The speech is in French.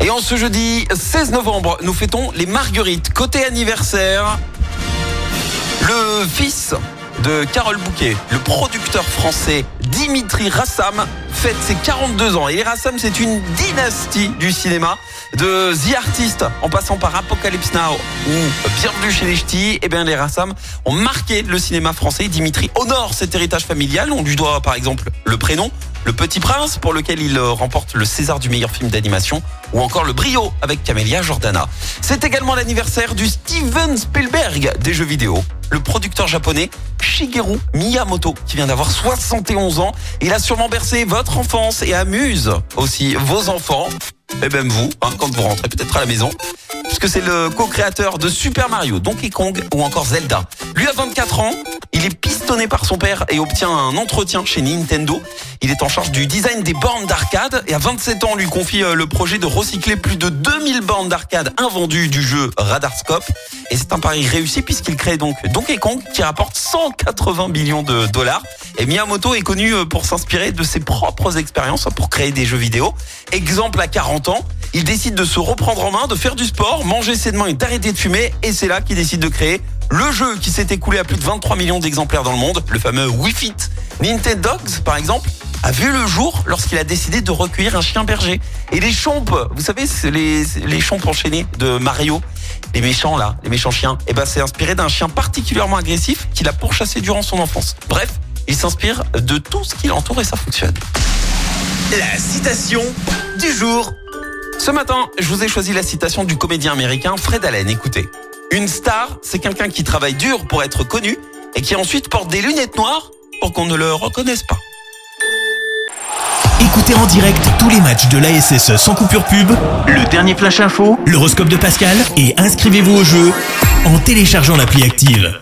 Et en ce jeudi 16 novembre, nous fêtons les Marguerites. Côté anniversaire, le fils de Carole Bouquet, le producteur français Dimitri Rassam, fête ses 42 ans. Et les Rassam, c'est une dynastie du cinéma. De The Artist, en passant par Apocalypse Now ou Bienvenue chez les Ch'tis, eh bien les Rassam ont marqué le cinéma français. Dimitri honore cet héritage familial. On lui doit par exemple le prénom, Le Petit Prince, pour lequel il remporte le César du meilleur film d'animation, ou encore Le Brio avec Camélia Jordana. C'est également l'anniversaire du Steven Spielberg des jeux vidéo le producteur japonais Shigeru Miyamoto qui vient d'avoir 71 ans. Il a sûrement bercé votre enfance et amuse aussi vos enfants et même vous hein, quand vous rentrez peut-être à la maison puisque c'est le co-créateur de Super Mario, Donkey Kong ou encore Zelda. Lui a 24 ans, il est pistonné par son père et obtient un entretien chez Nintendo. Il est en charge du design des bornes d'arcade et à 27 ans, on lui confie euh, le projet de recycler plus de 2000 bornes d'arcade invendues du jeu Radarscope. Et c'est un pari réussi puisqu'il crée donc Donkey Kong qui rapporte 180 millions de dollars. Et Miyamoto est connu euh, pour s'inspirer de ses propres expériences pour créer des jeux vidéo. Exemple à 40 ans, il décide de se reprendre en main, de faire du sport, manger sainement et d'arrêter de fumer. Et c'est là qu'il décide de créer le jeu qui s'est écoulé à plus de 23 millions d'exemplaires dans le monde, le fameux Wii Fit. Nintendo Dogs, par exemple, a vu le jour lorsqu'il a décidé de recueillir un chien berger. Et les chompes, vous savez, les, les chompes enchaînés de Mario, les méchants là, les méchants chiens, et ben c'est inspiré d'un chien particulièrement agressif qu'il a pourchassé durant son enfance. Bref, il s'inspire de tout ce qui l'entoure et ça fonctionne. La citation du jour. Ce matin, je vous ai choisi la citation du comédien américain Fred Allen. Écoutez. Une star, c'est quelqu'un qui travaille dur pour être connu et qui ensuite porte des lunettes noires pour qu'on ne le reconnaisse pas. Écoutez en direct tous les matchs de l'ASSE sans coupure pub, le dernier flash info, l'horoscope de Pascal et inscrivez-vous au jeu en téléchargeant l'appli active.